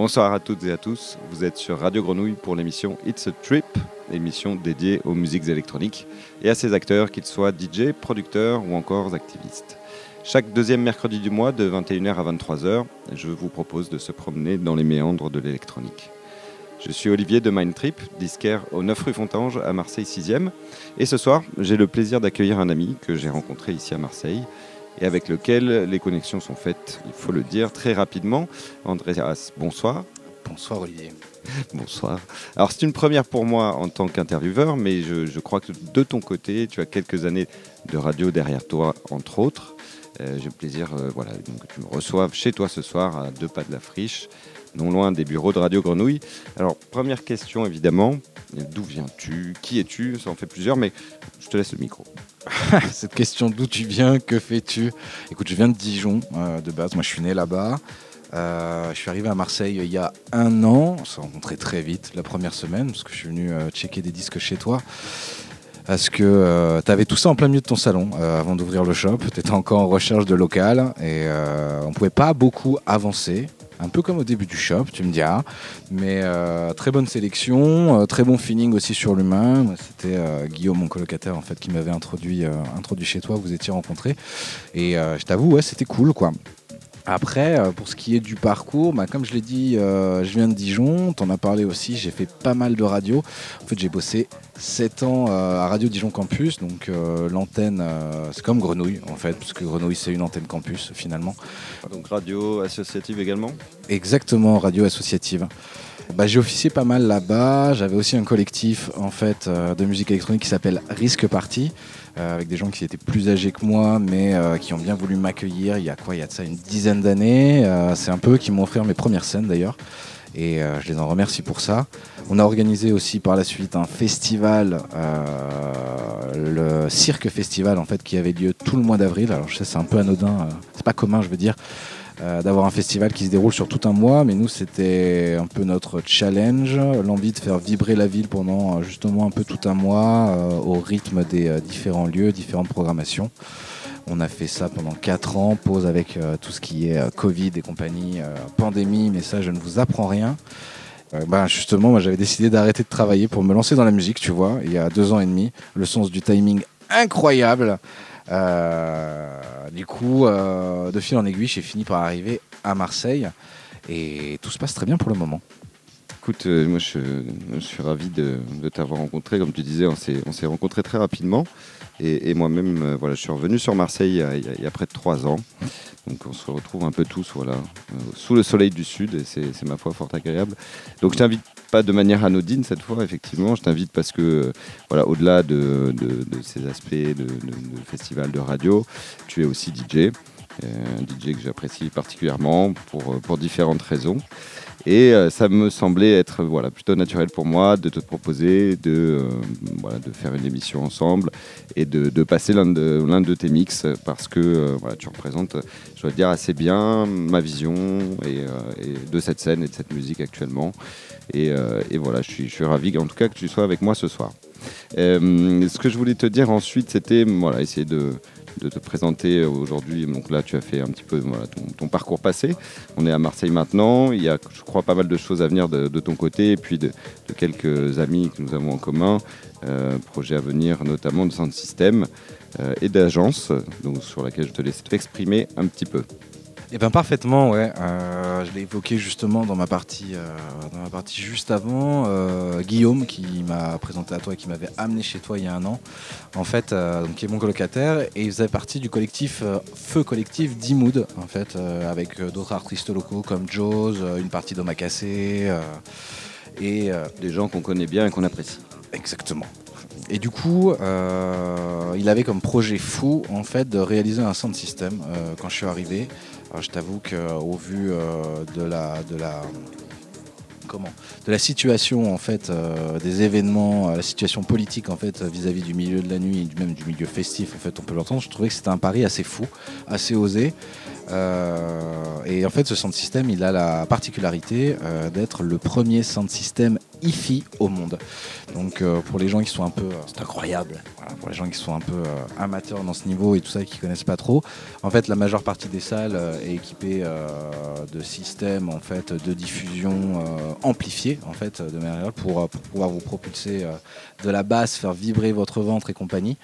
Bonsoir à toutes et à tous, vous êtes sur Radio Grenouille pour l'émission It's a Trip, émission dédiée aux musiques électroniques et à ses acteurs, qu'ils soient DJ, producteurs ou encore activistes. Chaque deuxième mercredi du mois, de 21h à 23h, je vous propose de se promener dans les méandres de l'électronique. Je suis Olivier de Mindtrip, disquaire au 9 rue Fontange à Marseille 6e. Et ce soir, j'ai le plaisir d'accueillir un ami que j'ai rencontré ici à Marseille et avec lequel les connexions sont faites, il faut le dire, très rapidement. Andreas, bonsoir. Bonsoir Olivier. Bonsoir. Alors c'est une première pour moi en tant qu'intervieweur, mais je, crois que de ton côté, tu as quelques années de radio derrière toi, entre autres. Euh, j'ai le plaisir euh, voilà, donc, que tu me reçoives chez toi ce soir à deux pas de la friche, non loin des bureaux de Radio Grenouille. Alors première question évidemment, d'où viens-tu? Qui es-tu? Ça en fait plusieurs, mais je te laisse le micro. Cette question d'où tu viens, que fais-tu? Écoute, je viens de Dijon euh, de base, moi je suis né là-bas. Euh, je suis arrivé à Marseille il y a un an, on s'est rencontré très vite la première semaine parce que je suis venu euh, checker des disques chez toi. Parce que tu avais tout ça en plein milieu de ton salon avant d'ouvrir le shop. Tu étais encore en recherche de local et on pouvait pas beaucoup avancer un peu comme au début du shop, tu me diras. Mais euh, très bonne sélection, euh, très bon feeling aussi sur l'humain. C'était euh, Guillaume, mon colocataire, en fait, qui m'avait introduit, chez toi. Vous étiez rencontrés. Et je t'avoue, c'était cool, quoi. Après, euh, pour ce qui est du parcours, bah, comme je l'ai dit, euh, je viens de Dijon, t'en as parlé aussi, j'ai fait pas mal de radio. En fait, j'ai bossé 7 ans euh, à Radio Dijon Campus, donc l'antenne, c'est comme Grenouille en fait, parce que Grenouille c'est une antenne campus finalement. Donc radio associative également? Exactement, radio associative. Bah, j'ai officié pas mal là-bas. J'avais aussi un collectif en fait de musique électronique qui s'appelle Risque Party. Euh, avec des gens qui étaient plus âgés que moi, mais euh, qui ont bien voulu m'accueillir il y a quoi Il y a de ça une dizaine d'années. Euh, c'est un peu eux qui m'ont offert mes premières scènes d'ailleurs. Et je les en remercie pour ça. On a organisé aussi par la suite un festival, le Cirque Festival en fait, qui avait lieu tout le mois d'avril. Alors je sais c'est un peu anodin, c'est pas commun je veux dire, euh, d'avoir un festival qui se déroule sur tout un mois, mais nous c'était un peu notre challenge, l'envie de faire vibrer la ville pendant euh, justement un peu tout un mois euh, au rythme des différents lieux, différentes programmations. On a fait ça pendant 4 ans, pause avec tout ce qui est Covid et compagnie, pandémie, mais ça je ne vous apprends rien. Ben justement, moi j'avais décidé d'arrêter de travailler pour me lancer dans la musique, tu vois, il y a deux ans et demi. Le sens du timing incroyable. Euh, du coup, euh, de fil en aiguille, j'ai fini par arriver à Marseille et tout se passe très bien pour le moment. Écoute, euh, moi je, suis ravi de, t'avoir rencontré. Comme tu disais, on s'est rencontrés très rapidement. Et, moi-même, voilà, je suis revenu sur Marseille il y, a, près de trois ans. Donc on se retrouve un peu tous voilà, sous le soleil du Sud et c'est ma foi fort agréable. Donc je t'invite pas de manière anodine cette fois, effectivement. Je t'invite parce que, euh, voilà, au-delà de, ces aspects de, festival de radio, tu es aussi DJ. Euh, un DJ que j'apprécie particulièrement pour, pour différentes raisons. Et euh, ça me semblait être voilà, plutôt naturel pour moi de te proposer de, voilà, de faire une émission ensemble et de, de passer l'un de, de tes mix parce que voilà, tu représentes, je dois dire, assez bien ma vision et, de cette scène et de cette musique actuellement. Euh, et, voilà, je suis, ravi en tout cas que tu sois avec moi ce soir. Euh, ce que je voulais te dire ensuite, c'était voilà, essayer de, te présenter aujourd'hui. Donc là, tu as fait un petit peu ton, parcours passé. On est à Marseille maintenant. Il y a, je crois, pas mal de choses à venir de, ton côté et puis de, quelques amis que nous avons en commun. Euh, projets à venir, notamment de Sound System et d'agence, sur laquelle je te laisse t'exprimer un petit peu. Eh bien parfaitement, ouais. Euh, je l'ai évoqué justement dans ma partie, euh, dans ma partie juste avant. Euh, Guillaume qui m'a présenté à toi et qui m'avait amené chez toi il y a un an, en fait, donc, qui est mon colocataire et il faisait partie du collectif Feu Collectif d'Imood, en fait, avec d'autres artistes locaux comme Joe's, une partie d'Omakase et des gens qu'on connaît bien et qu'on apprécie. Exactement. Et du coup, il avait comme projet fou en fait de réaliser un sound system quand je suis arrivé je t'avoue qu'au vu euh, de la, de la comment de la situation en fait euh, des événements, euh, la situation politique en fait vis-à-vis du milieu de la nuit et même du milieu festif en fait on peut l'entendre. Je trouvais que c'était un pari assez fou, assez osé. et en fait ce sound system il a la particularité d'être le premier sound system hi-fi au monde. Donc euh, pour les gens qui sont un peu, euh, c'est incroyable. Voilà, pour les gens qui sont un peu euh, amateurs dans ce niveau et tout ça, qui connaissent pas trop, en fait la majeure partie des salles est équipée de systèmes en fait de diffusion amplifiés en fait de manière pour, pour pouvoir vous propulser de la basse, faire vibrer votre ventre et compagnie.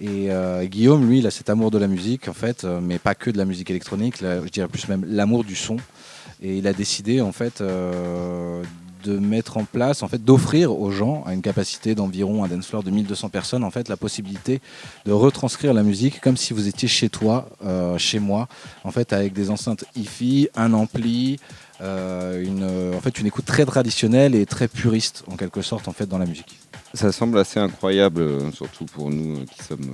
Et Guillaume, lui, il a cet amour de la musique, en fait, mais pas que de la musique électronique, je dirais plus même l'amour du son. Et il a décidé, en fait, de mettre en place, en fait, d'offrir aux gens, à une capacité d'environ un dance floor de 1200 personnes, en fait, la possibilité de retranscrire la musique comme si vous étiez chez toi, euh, chez moi, en fait, avec des enceintes hi-fi, un ampli, euh, une, en fait, une écoute très traditionnelle et très puriste, en quelque sorte, en fait, dans la musique. Ça semble assez incroyable, euh, surtout pour nous qui sommes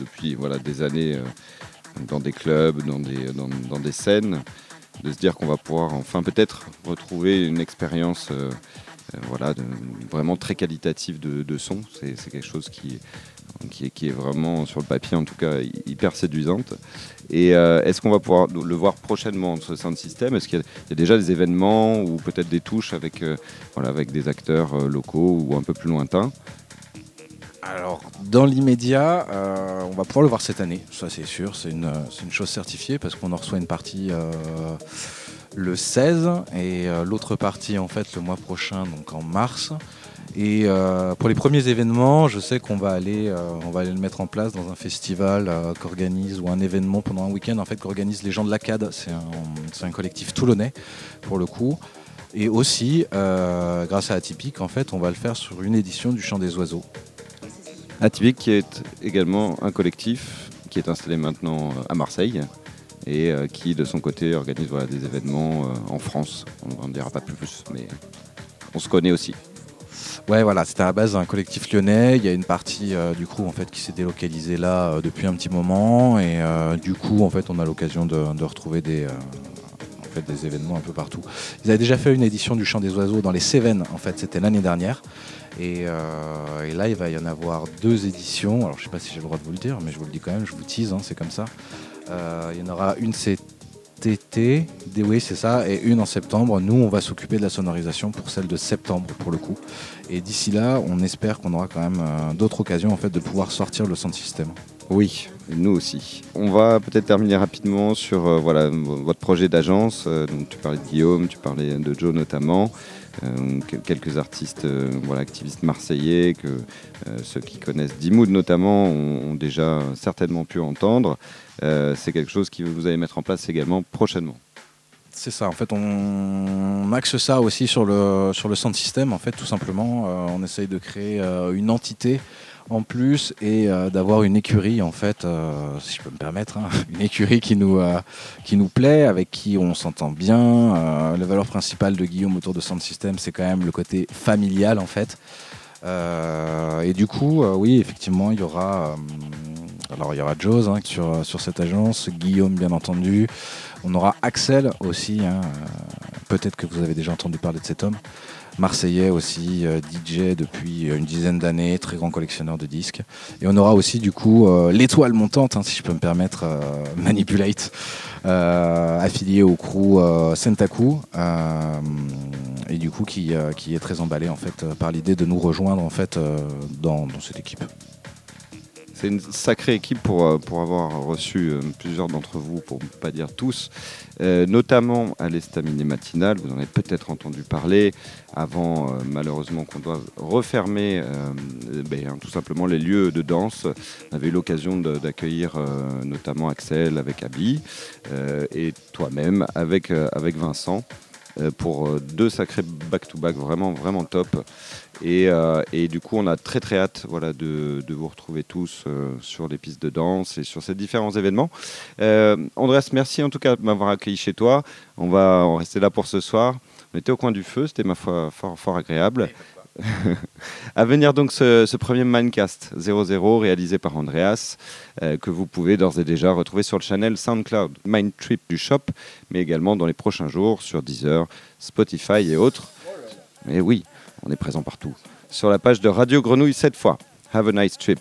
depuis voilà, des années dans des clubs, dans des, dans des scènes de se dire qu'on va pouvoir enfin peut-être retrouver une expérience euh, euh, voilà, vraiment très qualitative de, son. C'est quelque chose qui, qui, est, vraiment, sur le papier en tout cas, hyper séduisante. Et euh, est-ce qu'on va pouvoir le voir prochainement ce sein de système? Est-ce qu'il y, a déjà des événements ou peut-être des touches avec, voilà, avec des acteurs locaux ou un peu plus lointains? Alors, dans l'immédiat, euh, on va pouvoir le voir cette année, ça c'est sûr, c'est une, chose certifiée parce qu'on en reçoit une partie euh, le 16 et euh, l'autre partie en fait le mois prochain, donc en mars. Et pour les premiers événements, je sais qu'on va aller, on va aller le mettre en place dans un festival qu'organise ou un événement pendant un week-end en fait qu'organise les gens de l'ACAD. C'est un, un, collectif toulonnais pour le coup. Et aussi, grâce à Atypique, en fait, on va le faire sur une édition du Chant des Oiseaux. Atypique qui est également un collectif qui est installé maintenant euh, à Marseille et euh, qui de son côté organise des événements euh, en France. On ne dira pas plus, mais on se connaît aussi. Ouais, voilà, c'était à la base un collectif lyonnais. Il y a une partie du coup en fait qui s'est délocalisée là depuis un petit moment et du coup en fait on a l'occasion de, retrouver des des événements un peu partout. Ils avaient déjà fait une édition du Chant des Oiseaux dans les Cévennes, en fait, c'était l'année dernière. Euh, et, là, il va y en avoir deux éditions. Alors, je sais pas si j'ai le droit de vous le dire, mais je vous le dis quand même, je vous tease, hein, c'est comme ça. Euh, il y en aura une cet été, oui, c'est ça, et une en septembre. Nous, on va s'occuper de la sonorisation pour celle de septembre, pour le coup. Et d'ici là, on espère qu'on aura quand même euh, d'autres occasions en fait, de pouvoir sortir le sound system. Oui, nous aussi. On va peut-être terminer rapidement sur voilà, votre projet d'agence. donc, tu parlais de Guillaume, tu parlais de Joe notamment. Euh, quelques artistes euh, voilà, activistes marseillais que euh, ceux qui connaissent Dimoud notamment ont, déjà certainement pu entendre. c'est quelque chose que vous allez mettre en place également prochainement. C'est ça, en fait, on axe ça aussi sur le, sur le sound system, en fait, tout simplement. on essaye de créer une entité en plus et euh, d'avoir une écurie en fait, euh, si je peux me permettre, hein, une écurie qui nous, euh, qui nous plaît, avec qui on s'entend bien. la valeur principale de Guillaume autour de Sound System, c'est quand même le côté familial en fait. et du coup, oui, effectivement, il y aura, alors il y aura hein, sur, sur cette agence, Guillaume bien entendu. On aura Axel aussi. Hein, peut-être que vous avez déjà entendu parler de cet homme. Marseillais aussi, euh, DJ depuis une dizaine d'années, très grand collectionneur de disques. Et on aura aussi du coup euh, l'étoile montante, hein, si je peux me permettre, euh, Manipulate, affilié au crew Sentaku, et du coup qui, est très emballé en fait par l'idée de nous rejoindre en fait dans cette équipe. C'est une sacrée équipe pour, pour avoir reçu plusieurs d'entre vous, pour ne pas dire tous, notamment à l'estaminet matinal. Vous en avez peut-être entendu parler avant euh, malheureusement qu'on doit refermer euh, ben, hein, tout simplement les lieux de danse. On avait eu l'occasion d'accueillir euh, notamment Axel avec Abby et toi-même avec, avec Vincent pour deux sacrés back-to-back vraiment, vraiment top. Et, du coup, on a très très hâte voilà, de, vous retrouver tous sur les pistes de danse et sur ces différents événements. Andreas, merci en tout cas de m'avoir accueilli chez toi. On va rester là pour ce soir. On était au coin du feu, c'était ma foi fort, fort agréable. à venir donc ce, premier Mindcast 00 réalisé par Andreas, euh, que vous pouvez d'ores et déjà retrouver sur le channel SoundCloud Mind Trip du shop, mais également dans les prochains jours sur Deezer, Spotify et autres. Et oui, on est présent partout. Sur la page de Radio Grenouille cette fois. Have a nice trip.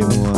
Jemu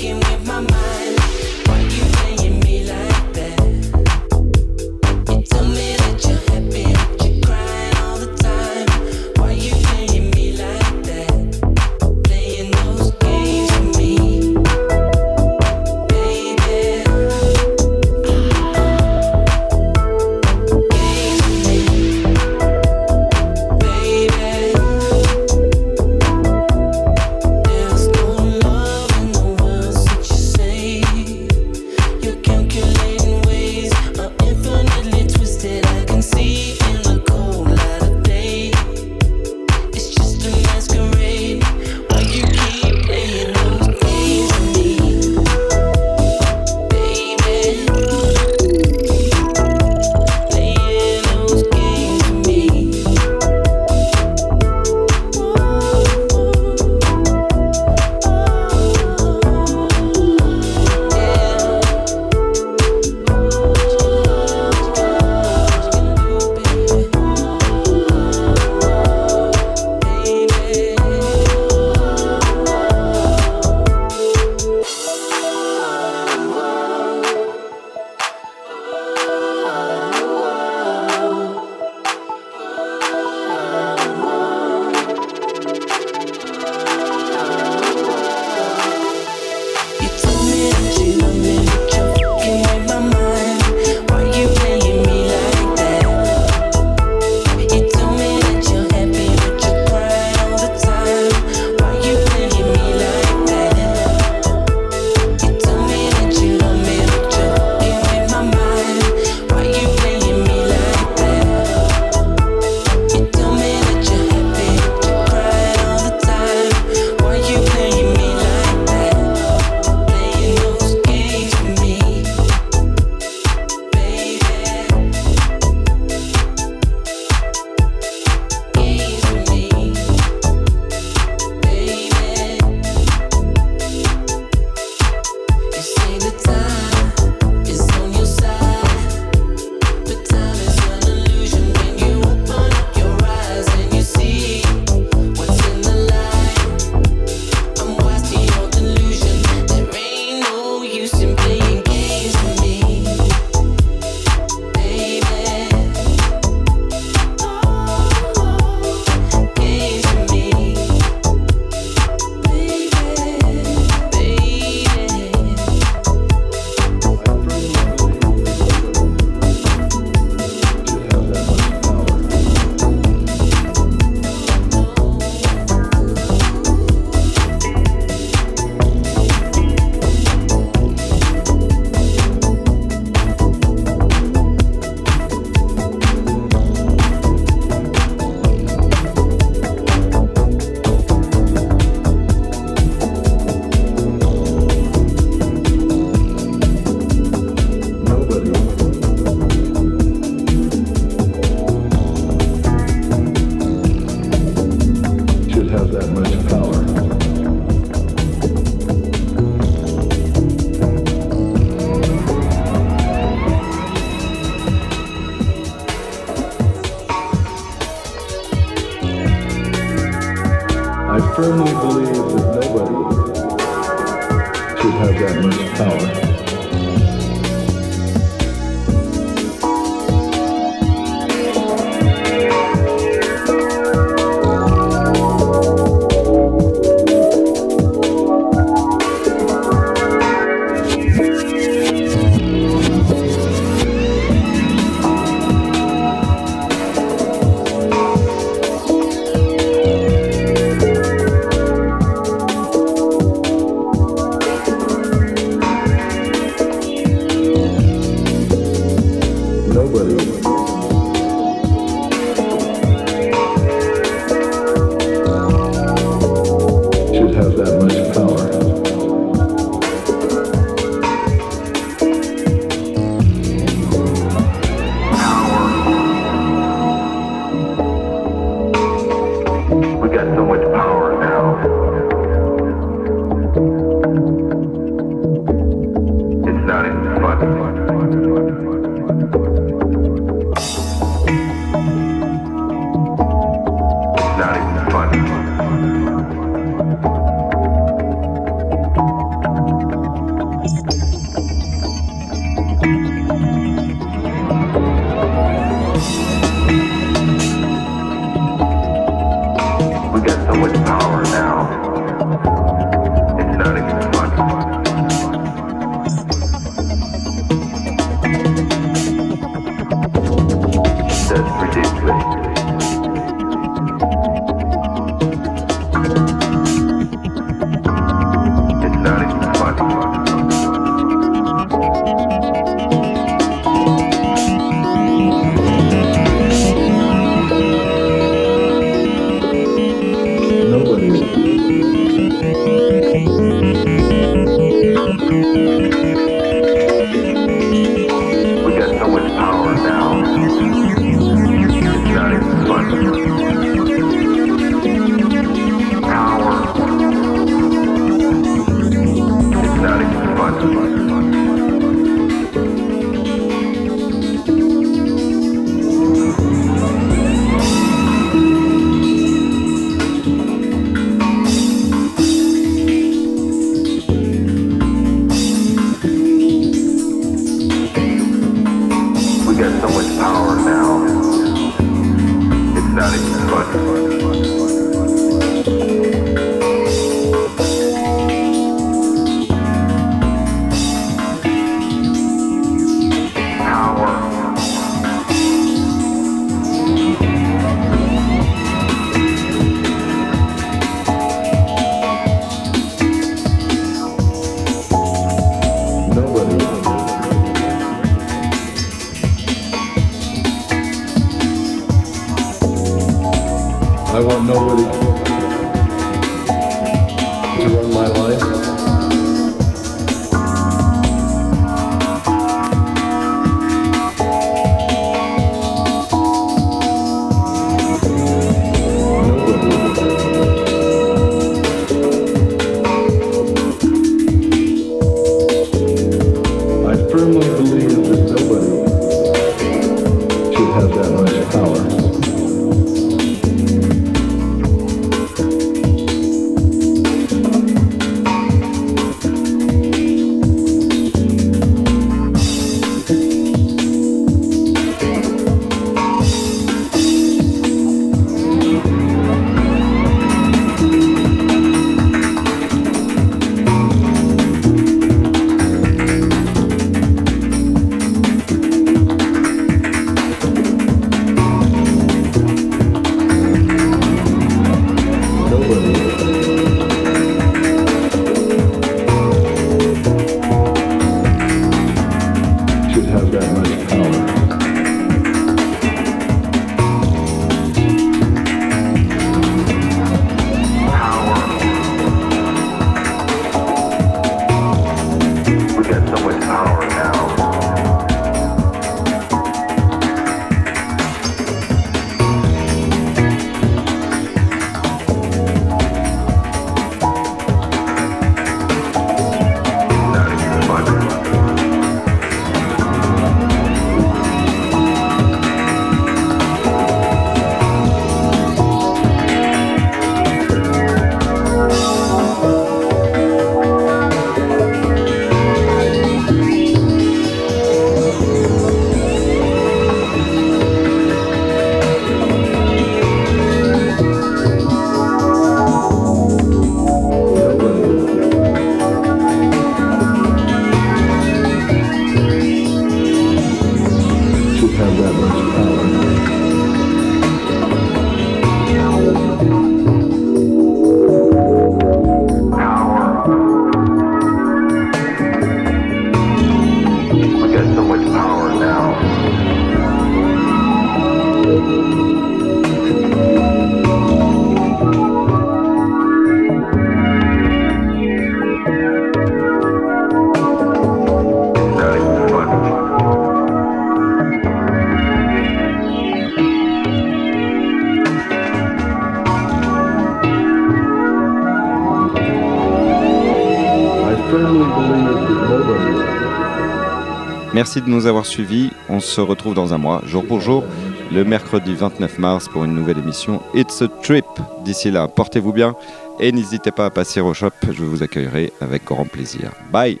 Merci de nous avoir suivis. On se retrouve dans un mois, jour pour jour, le mercredi 29 mars pour une nouvelle émission It's a Trip. D'ici là, portez-vous bien et n'hésitez pas à passer au shop. Je vous accueillerai avec grand plaisir. Bye.